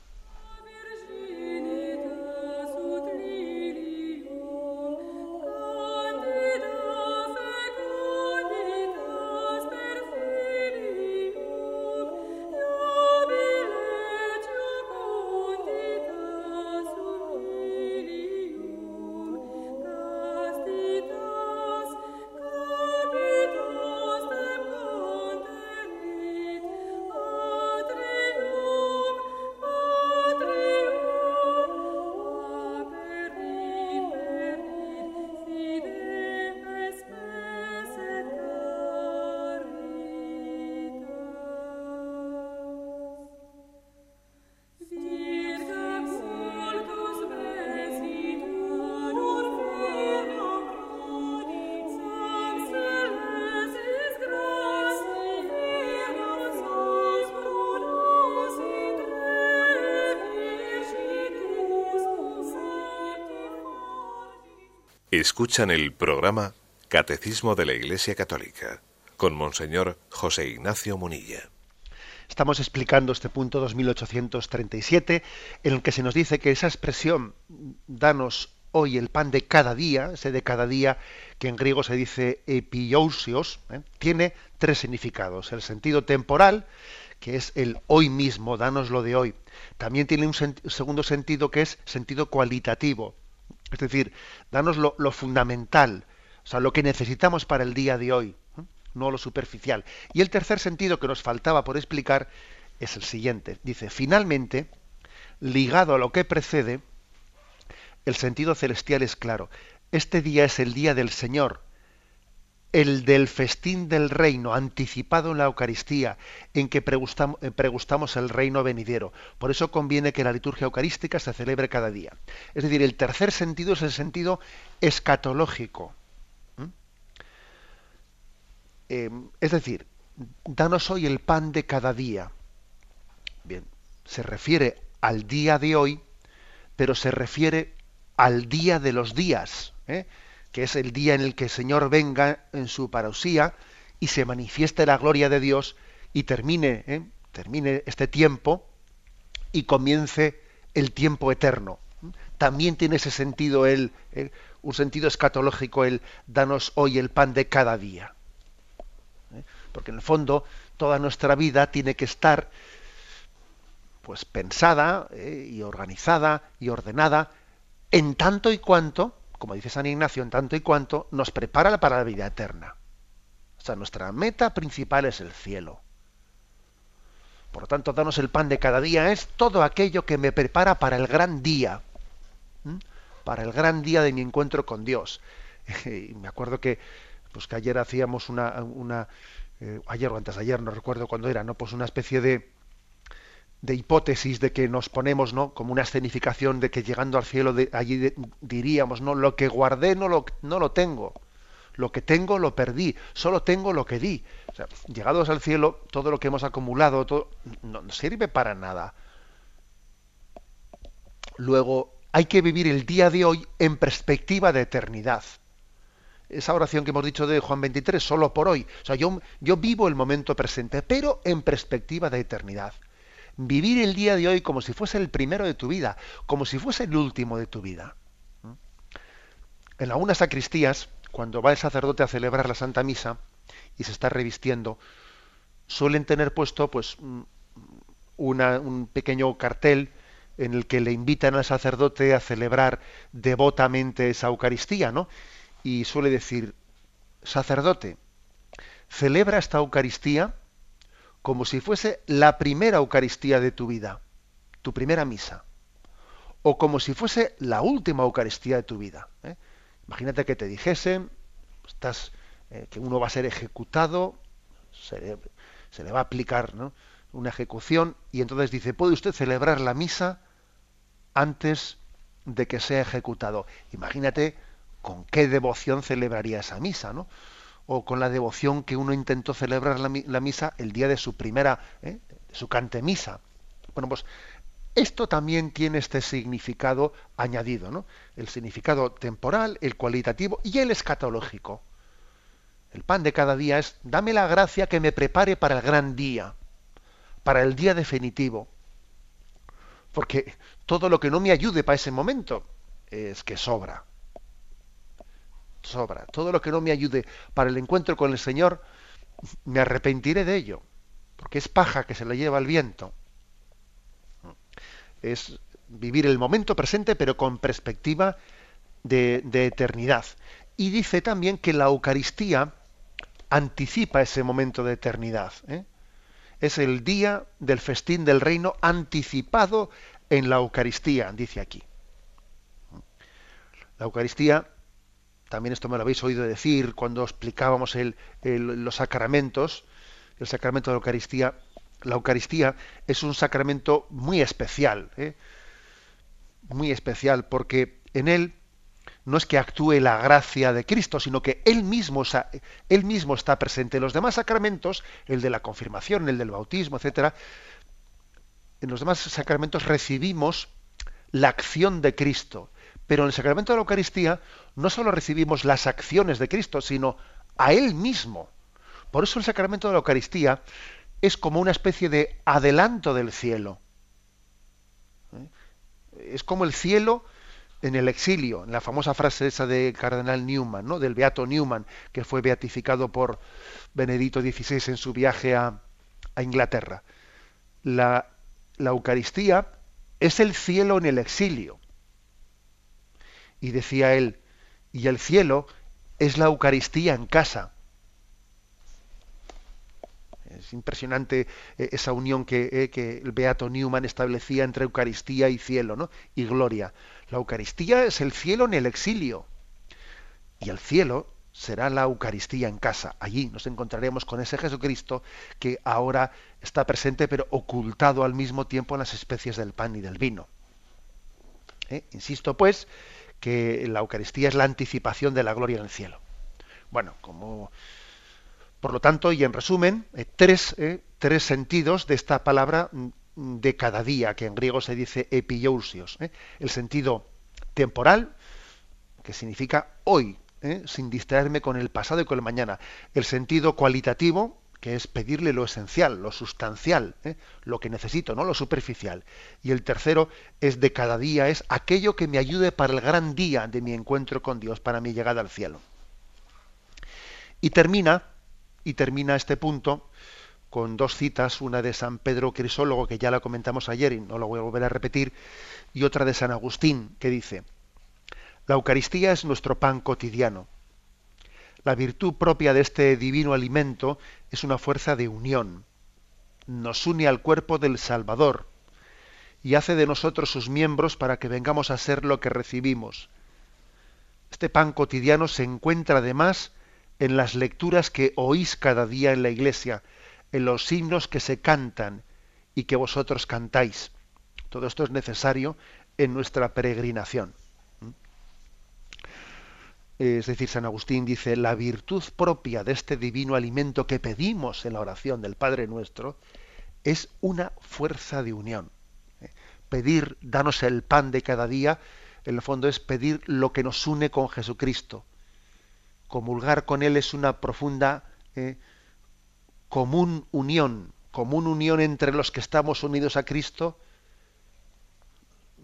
Escuchan el programa Catecismo de la Iglesia Católica con Monseñor José Ignacio Munilla. Estamos explicando este punto 2837 en el que se nos dice que esa expresión danos hoy el pan de cada día, ese de cada día que en griego se dice epiousios, ¿eh? tiene tres significados. El sentido temporal, que es el hoy mismo, danos lo de hoy. También tiene un segundo sentido que es sentido cualitativo, es decir, danos lo, fundamental, o sea, lo que necesitamos para el día de hoy, no lo superficial. Y el tercer sentido que nos faltaba por explicar es el siguiente. Dice, finalmente, ligado a lo que precede, el sentido celestial es claro. Este día es el día del Señor, el del festín del reino, anticipado en la Eucaristía, en que eh, pregustamos el reino venidero. Por eso conviene que la liturgia eucarística se celebre cada día. Es decir, el tercer sentido es el sentido escatológico. Em, es decir, danos hoy el pan de cada día. Bien, se refiere al día de hoy, pero se refiere al día de los días. ¿eh? Que es el día en el que el Señor venga en su parosía y se manifieste la gloria de Dios y termine, ¿eh? termine este tiempo y comience el tiempo eterno. También tiene ese sentido el, un sentido escatológico el danos hoy el pan de cada día. ¿eh? Porque en el fondo toda nuestra vida tiene que estar pues pensada ¿eh? y organizada y ordenada en tanto y cuanto como dice San Ignacio, en tanto y cuanto nos prepara para la vida eterna. O sea, nuestra meta principal es el cielo. Por lo tanto, darnos el pan de cada día es todo aquello que me prepara para el gran día, para el gran día de mi encuentro con Dios. Y me acuerdo que, pues que ayer hacíamos una, eh, ayer o antes ayer, no recuerdo cuándo era, no, pues una especie de, de hipótesis de que nos ponemos no como una escenificación de que llegando al cielo allí diríamos no lo que guardé no lo, no lo tengo. Lo que tengo lo perdí solo tengo lo que di. Llegados al cielo todo lo que hemos acumulado todo, no, no sirve para nada. Luego hay que vivir el día de hoy en perspectiva de eternidad. Esa oración que hemos dicho de Juan 23 solo por hoy. O sea yo, yo vivo el momento presente pero en perspectiva de eternidad vivir el día de hoy como si fuese el primero de tu vida, como si fuese el último de tu vida. En algunas sacristías, cuando va el sacerdote a celebrar la Santa Misa y se está revistiendo, suelen tener puesto pues un pequeño cartel en el que le invitan al sacerdote a celebrar devotamente esa Eucaristía, ¿no? Y suele decir, sacerdote, celebra esta Eucaristía como si fuese la primera Eucaristía de tu vida, tu primera misa, o como si fuese la última Eucaristía de tu vida. ¿eh? Imagínate que te dijesen, estás, eh, que uno va a ser ejecutado, se le, va a aplicar una ejecución, y entonces dice, ¿puede usted celebrar la misa antes de que sea ejecutado? Imagínate con qué devoción celebraría esa misa, ¿no? O con la devoción que uno intentó celebrar la, misa el día de su primera, ¿eh? su cantemisa. Bueno, pues esto también tiene este significado añadido, ¿no? El significado temporal, el cualitativo y el escatológico. El pan de cada día es, dame la gracia que me prepare para el gran día, para el día definitivo. Porque todo lo que no me ayude para ese momento es que sobra sobra. Todo lo que no me ayude para el encuentro con el Señor, me arrepentiré de ello, porque es paja que se le lleva el viento. Es vivir el momento presente, pero con perspectiva de, eternidad. Y dice también que la Eucaristía anticipa ese momento de eternidad. ¿eh? Es el día del festín del reino anticipado en la Eucaristía, dice aquí. La Eucaristía también esto me lo habéis oído decir cuando explicábamos los sacramentos, el sacramento de la Eucaristía. La Eucaristía es un sacramento muy especial, ¿eh? muy especial, porque en él no es que actúe la gracia de Cristo, sino que él mismo, él mismo está presente. En los demás sacramentos, el de la confirmación, el del bautismo, etcétera, en los demás sacramentos recibimos la acción de Cristo. Pero en el sacramento de la Eucaristía no solo recibimos las acciones de Cristo, sino a Él mismo. Por eso el sacramento de la Eucaristía es como una especie de adelanto del cielo. ¿Eh? Es como el cielo en el exilio, en la famosa frase esa de Cardenal Newman, ¿no? del Beato Newman, que fue beatificado por Benedicto XVI en su viaje a, Inglaterra. la, la Eucaristía es el cielo en el exilio. Y decía él, y el cielo es la Eucaristía en casa. Es impresionante eh, esa unión que, eh, que, el Beato Newman establecía entre Eucaristía y cielo, ¿no? Y gloria. La Eucaristía es el cielo en el exilio. Y el cielo será la Eucaristía en casa. Allí nos encontraremos con ese Jesucristo que ahora está presente pero ocultado al mismo tiempo en las especies del pan y del vino. ¿Eh? Insisto pues que la Eucaristía es la anticipación de la gloria en el cielo. Bueno, como por lo tanto, y en resumen, eh, tres, eh, tres, sentidos de esta palabra mm, de cada día, que en griego se dice epiousios. Eh. El sentido temporal, que significa hoy, sin distraerme con el pasado y con el mañana. El sentido cualitativo, que es pedirle lo esencial, lo sustancial, lo que necesito, no lo superficial. Y el tercero es de cada día, es aquello que me ayude para el gran día de mi encuentro con Dios, para mi llegada al cielo. Y termina y termina este punto con dos citas, una de San Pedro Crisólogo, que ya la comentamos ayer y no lo voy a volver a repetir, y otra de San Agustín, que dice, la Eucaristía es nuestro pan cotidiano. La virtud propia de este divino alimento es una fuerza de unión. Nos une al cuerpo del Salvador y hace de nosotros sus miembros para que vengamos a ser lo que recibimos. Este pan cotidiano se encuentra además en las lecturas que oís cada día en la iglesia, en los himnos que se cantan y que vosotros cantáis. Todo esto es necesario en nuestra peregrinación. Es decir, San Agustín dice, la virtud propia de este divino alimento que pedimos en la oración del Padre nuestro es una fuerza de unión. Pedir, danos el pan de cada día, en el fondo es pedir lo que nos une con Jesucristo, comulgar con Él es una profunda eh, común unión, común unión entre los que estamos unidos a Cristo.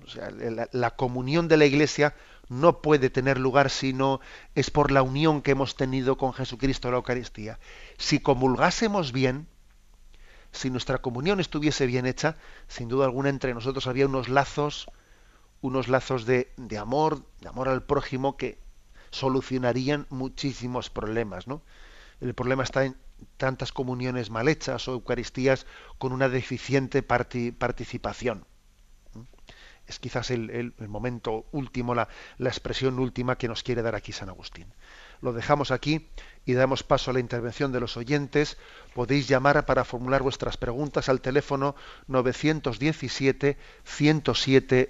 O sea, la, comunión de la Iglesia no puede tener lugar si no es por la unión que hemos tenido con Jesucristo la Eucaristía. Si comulgásemos bien, si nuestra comunión estuviese bien hecha, sin duda alguna entre nosotros había unos lazos, unos lazos de, de amor, de amor al prójimo que solucionarían muchísimos problemas, ¿no? El problema está en tantas comuniones mal hechas o Eucaristías con una deficiente participación. Es quizás el, momento último, la, la, expresión última que nos quiere dar aquí San Agustín. Lo dejamos aquí y damos paso a la intervención de los oyentes. Podéis llamar para formular vuestras preguntas al teléfono 917 107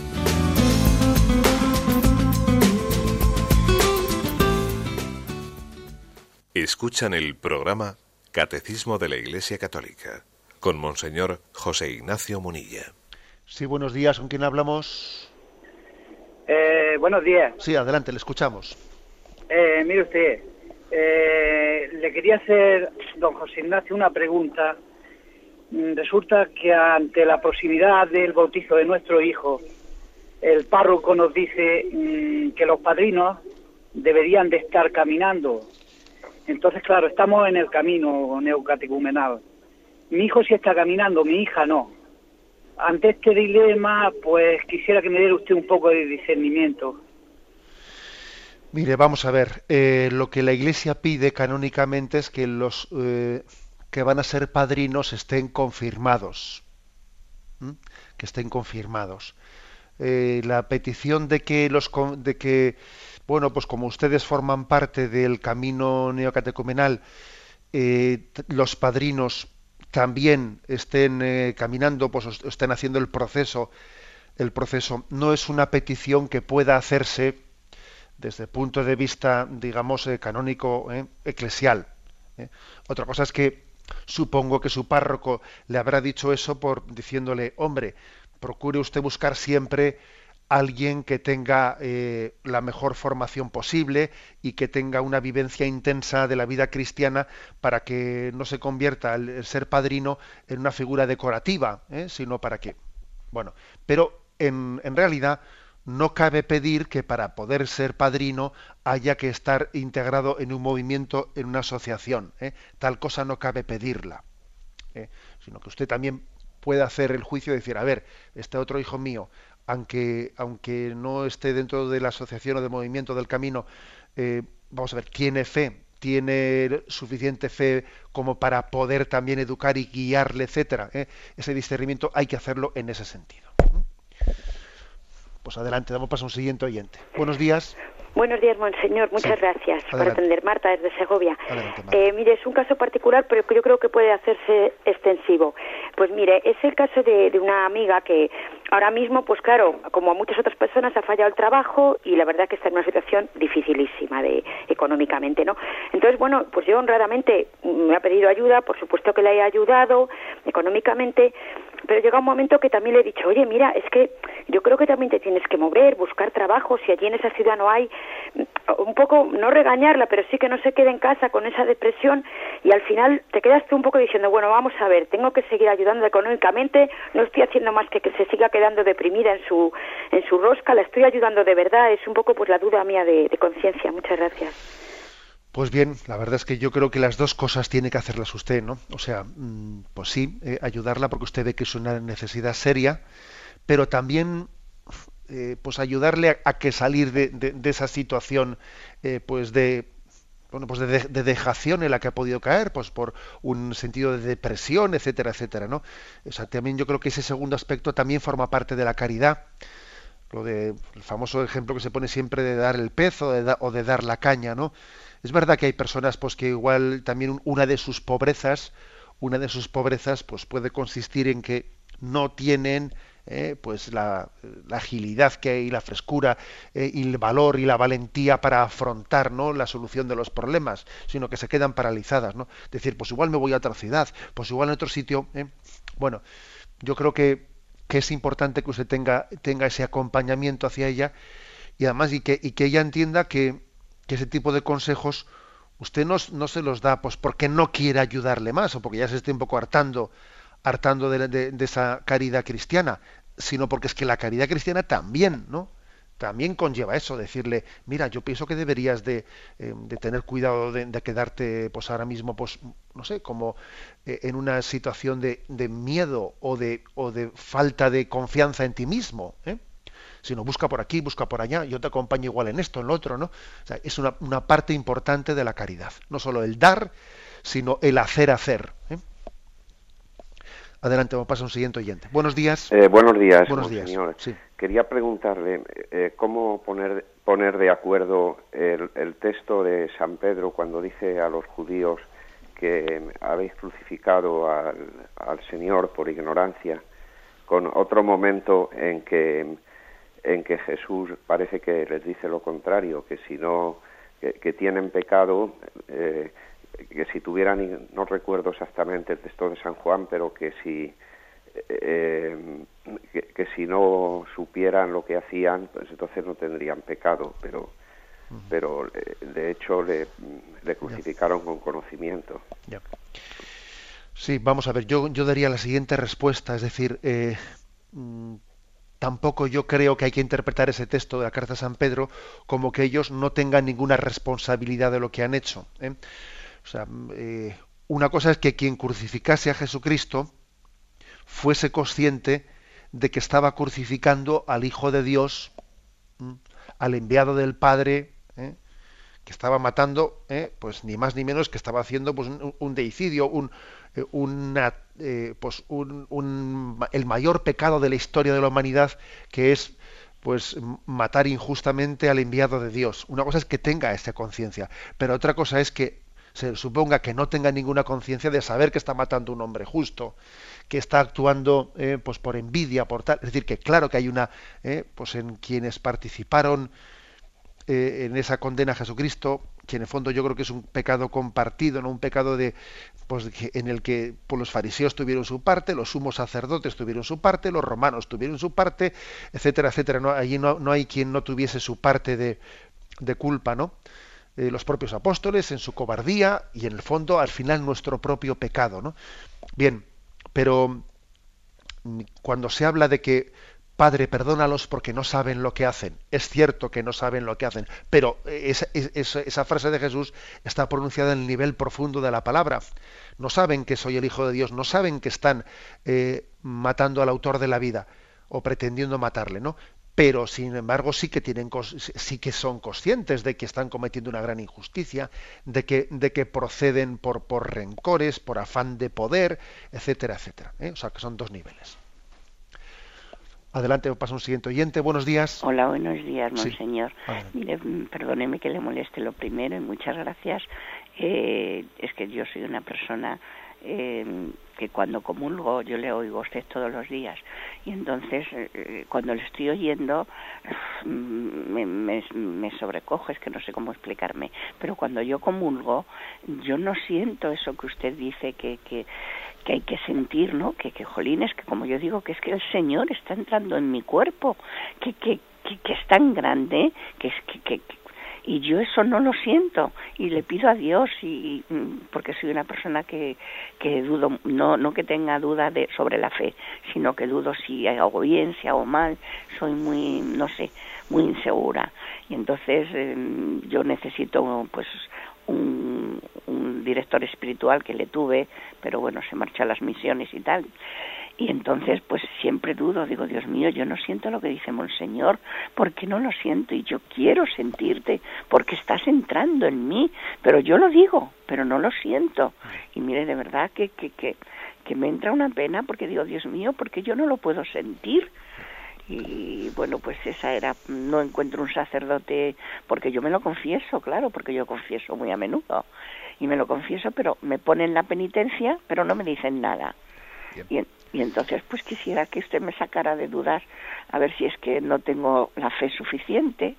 Escuchan el programa Catecismo de la Iglesia Católica con Monseñor José Ignacio Munilla. Sí, buenos días. ¿Con quién hablamos? Eh, buenos días. Sí, adelante, le escuchamos. Eh, mire usted, eh, le quería hacer, don José Ignacio, una pregunta. Mm, resulta que ante la proximidad del bautizo de nuestro hijo, el párroco nos dice mm, que los padrinos deberían de estar caminando entonces, claro, estamos en el camino neocatecumenal. Mi hijo sí está caminando, mi hija no. ante este dilema, pues quisiera que me diera usted un poco de discernimiento. Mire, vamos a ver, eh, lo que la Iglesia pide canónicamente es que los eh, que van a ser padrinos estén confirmados, que estén confirmados. Eh, la petición de que los de que bueno pues como ustedes forman parte del camino neocatecumenal los padrinos también estén caminando pues estén haciendo el proceso el proceso no es una petición que pueda hacerse desde el punto de vista, digamos, eh, canónico, eh, eclesial. Eh. Otra cosa es que supongo que su párroco le habrá dicho eso por diciéndole, hombre, procure usted buscar siempre alguien que tenga la mejor formación posible y que tenga una vivencia intensa de la vida cristiana para que no se convierta el, ser padrino en una figura decorativa, sino para que, bueno, pero en, realidad no cabe pedir que para poder ser padrino haya que estar integrado en un movimiento, en una asociación. ¿eh? Tal cosa no cabe pedirla. ¿eh? Sino que usted también puede hacer el juicio y decir, a ver, este otro hijo mío, aunque, aunque no esté dentro de la asociación o del movimiento del camino, eh, vamos a ver, tiene fe, tiene suficiente fe como para poder también educar y guiarle, etcétera. Ese discernimiento hay que hacerlo en ese sentido. Pues adelante, damos paso a un siguiente oyente. Buenos días. Buenos días, monseñor. Muchas gracias por atender. Marta, desde Segovia. Eh, mire, es un caso particular, pero que yo creo que puede hacerse extensivo. Pues mire, es el caso de, una amiga que ahora mismo, pues claro, como a muchas otras personas, ha fallado el trabajo y la verdad que está en una situación dificilísima de, económicamente, ¿no? Entonces, bueno, pues yo honradamente me ha pedido ayuda, por supuesto que le he ayudado económicamente, pero llega un momento que también le he dicho, oye, mira, es que yo creo que también te tienes que mover, buscar trabajo, si allí en esa ciudad no hay, mm, un poco, no regañarla, pero sí que no se quede en casa con esa depresión y al final te quedas tú un poco diciendo, bueno, vamos a ver, tengo que seguir ayudando económicamente, no estoy haciendo más que que se siga quedando deprimida en su, en su rosca, la estoy ayudando de verdad, es un poco pues la duda mía de, de conciencia. Muchas gracias. Pues bien, la verdad es que yo creo que las dos cosas tiene que hacerlas usted, ¿no? O sea, mm, pues sí, eh, ayudarla porque usted ve que es una necesidad seria, pero también eh, pues ayudarle a, que salir de, esa situación eh, pues de bueno pues de, dejación en la que ha podido caer pues por un sentido de depresión etcétera etcétera no o sea, también yo creo que ese segundo aspecto también forma parte de la caridad. Lo de el famoso ejemplo que se pone siempre de dar el pez o de, o de dar la caña no es verdad que hay personas pues que igual también una de sus pobrezas, una de sus pobrezas pues puede consistir en que no tienen eh, pues la, agilidad que hay, la frescura eh, y el valor y la valentía para afrontar ¿no? la solución de los problemas, sino que se quedan paralizadas, ¿no? Decir, pues igual me voy a otra ciudad, pues igual en otro sitio. ¿eh? Bueno, yo creo que, que, es importante que usted tenga, tenga ese acompañamiento hacia ella y además y que, y que ella entienda que, que ese tipo de consejos usted no, no, se los da pues porque no quiere ayudarle más o porque ya se esté un poco hartando, hartando de, esa caridad cristiana, sino porque es que la caridad cristiana también, ¿no? También conlleva eso, decirle, mira, yo pienso que deberías de, eh, tener cuidado de, quedarte, pues ahora mismo, pues, no sé, como eh, en una situación de, miedo o de, o de falta de confianza en ti mismo. ¿eh? Sino busca por aquí, busca por allá, yo te acompaño igual en esto, en lo otro, ¿no? O sea, es una, parte importante de la caridad, no solo el dar, sino el hacer hacer. ¿eh? Adelante, vamos a pasar a un siguiente oyente. Buenos días. Eh, buenos días, buenos días. Señor. Quería preguntarle eh, cómo poner, poner de acuerdo el, el, texto de San Pedro cuando dice a los judíos que habéis crucificado al, al Señor por ignorancia, con otro momento en que en que Jesús parece que les dice lo contrario, que si no, que, tienen pecado, eh, que si tuvieran, no recuerdo exactamente el texto de San Juan, pero que si, eh, que, si no supieran lo que hacían, pues entonces no tendrían pecado, pero pero eh, de hecho le, crucificaron con conocimiento. Sí, vamos a ver, yo, yo daría la siguiente respuesta, es decir, mm, tampoco yo creo que hay que interpretar ese texto de la carta de San Pedro como que ellos no tengan ninguna responsabilidad de lo que han hecho. ¿eh? O sea, eh, una cosa es que quien crucificase a Jesucristo fuese consciente de que estaba crucificando al Hijo de Dios, al enviado del Padre, ¿eh? que estaba matando, ¿eh? pues ni más ni menos que estaba haciendo pues, un, deicidio, un, eh, una, pues, un, el mayor pecado de la historia de la humanidad, que es pues matar injustamente al enviado de Dios. Una cosa es que tenga esa conciencia, pero otra cosa es que se suponga que no tenga ninguna conciencia de saber que está matando un hombre justo, que está actuando eh, pues por envidia, por tal. Es decir, que claro que hay una, eh, pues en quienes participaron eh, en esa condena a Jesucristo, que en el fondo yo creo que es un pecado compartido, no un pecado de, pues, en el que pues, los fariseos tuvieron su parte, los sumos sacerdotes tuvieron su parte, los romanos tuvieron su parte, etcétera, etcétera. Allí no, no hay quien no tuviese su parte de, de culpa, ¿no? Eh, los propios apóstoles en su cobardía y en el fondo al final nuestro propio pecado. ¿no? Bien, pero mm, cuando se habla de que Padre, perdónalos porque no saben lo que hacen. Es cierto que no saben lo que hacen, pero esa, frase de Jesús está pronunciada en el nivel profundo de la palabra. No saben que soy el Hijo de Dios, no saben que están eh, matando al autor de la vida o pretendiendo matarle, ¿no? pero sin embargo sí que tienen sí que son conscientes de que están cometiendo una gran injusticia, de que, de que proceden por, por rencores, por afán de poder, etcétera, etcétera. ¿eh? O sea que son dos niveles. Adelante, pasa un siguiente oyente. Buenos días. Hola, buenos días, monseñor. Mire, perdóneme que le moleste lo primero y muchas gracias. Eh, es que yo soy una persona eh, que cuando comulgo yo le oigo a usted todos los días y entonces eh, cuando le estoy oyendo mm, me, me, me, sobrecoge, es que no sé cómo explicarme, pero cuando yo comulgo yo no siento eso que usted dice que, que, que hay que sentir, ¿no? Que, que jolines, que como yo digo, que es que el Señor está entrando en mi cuerpo, que, que, que, que es tan grande, que es que, que, y yo eso no lo siento y le pido a Dios y, porque soy una persona que, que dudo no no que tenga duda de sobre la fe sino que dudo si hago bien si hago mal soy muy no sé muy insegura y entonces em, yo necesito pues un, un director espiritual que le tuve pero bueno se marcha a las misiones y tal. Y entonces, pues siempre dudo, digo, Dios mío, yo no siento lo que dice Monseñor, porque no lo siento y yo quiero sentirte, porque estás entrando en mí, pero yo lo digo, pero no lo siento. Y mire, de verdad que, que, que, que me entra una pena porque digo, Dios mío, porque yo no lo puedo sentir y bueno pues esa era no encuentro un sacerdote porque yo me lo confieso claro porque yo confieso muy a menudo y me lo confieso pero me ponen la penitencia pero no me dicen nada y, y entonces, pues quisiera que usted me sacara de dudas a ver si es que no tengo la fe suficiente.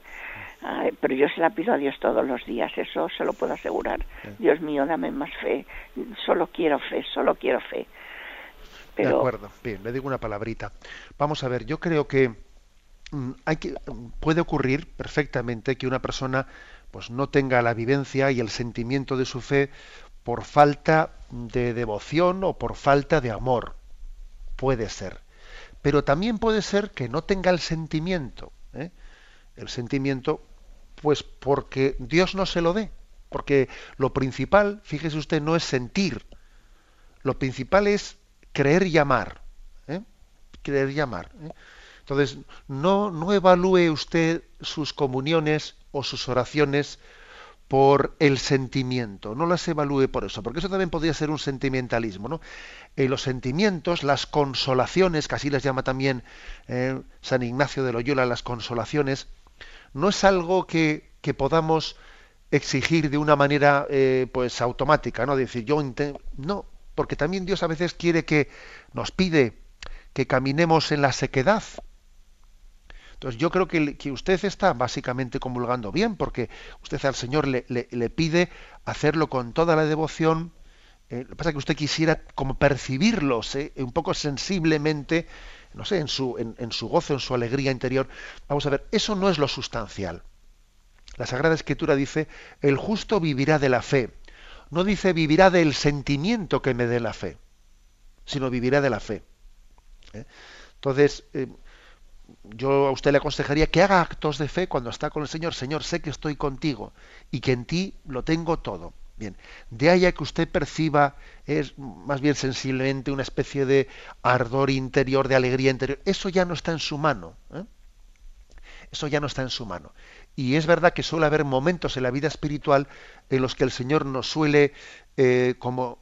pero yo se la pido a Dios todos los días, eso se lo puedo asegurar. Dios mío, dame más fe. Solo quiero fe, solo quiero fe. De acuerdo, bien, le digo una palabrita. Vamos a ver, yo creo que mm, hay que puede ocurrir perfectamente que una persona pues no tenga la vivencia y el sentimiento de su fe por falta de devoción o por falta de amor puede ser. Pero también puede ser que no tenga el sentimiento. ¿eh? El sentimiento, pues porque Dios no se lo dé. Porque lo principal, fíjese usted, no es sentir. Lo principal es creer y amar. ¿eh? Creer y amar. ¿eh? Entonces, no, no evalúe usted sus comuniones o sus oraciones por el sentimiento, no las evalúe por eso, porque eso también podría ser un sentimentalismo, ¿no? Eh, los sentimientos, las consolaciones, que así las llama también eh, San Ignacio de Loyola, las consolaciones, no es algo que, podamos exigir de una manera eh, pues automática, ¿no? Decir, yo no, porque también Dios a veces quiere que nos pide que caminemos en la sequedad, entonces yo creo que, que, usted está básicamente comulgando bien, porque usted al Señor le, le, pide hacerlo con toda la devoción. Eh, lo que pasa es que usted quisiera como percibirlo un poco sensiblemente, no sé, en su, en, su gozo, en su alegría interior. Vamos a ver, eso no es lo sustancial. La Sagrada Escritura dice, el justo vivirá de la fe. No dice vivirá del sentimiento que me dé la fe, sino vivirá de la fe. ¿eh? Entonces, eh, yo a usted le aconsejaría que haga actos de fe cuando está con el Señor. Señor, sé que estoy contigo y que en ti lo tengo todo. Bien, de ahí a que usted perciba es más bien sensiblemente una especie de ardor interior, de alegría interior, eso ya no está en su mano. ¿eh? Eso ya no está en su mano. Y es verdad que suele haber momentos en la vida espiritual en los que el Señor nos suele eh, como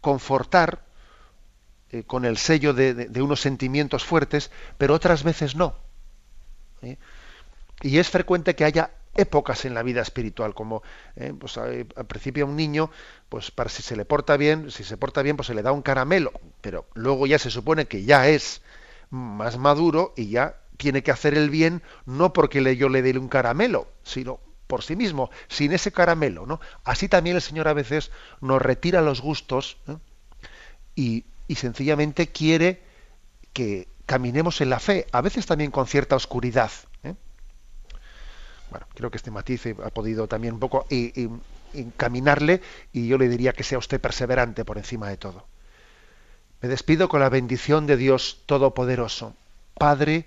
confortar eh, con el sello de, unos sentimientos fuertes, pero otras veces no. Y es frecuente que haya épocas en la vida espiritual, como eh, pues, al principio a un niño, pues para si se le porta bien, si se porta bien, pues se le da un caramelo, pero luego ya se supone que ya es más maduro y ya tiene que hacer el bien no porque yo le dé un caramelo, sino por sí mismo, sin ese caramelo, ¿no? Así también el Señor a veces nos retira los gustos ¿eh? y, y sencillamente quiere que caminemos en la fe, a veces también con cierta oscuridad. ¿eh? Bueno, creo que este matiz ha podido también un poco encaminarle y yo le diría que sea usted perseverante por encima de todo. Me despido con la bendición de Dios Todopoderoso, Padre,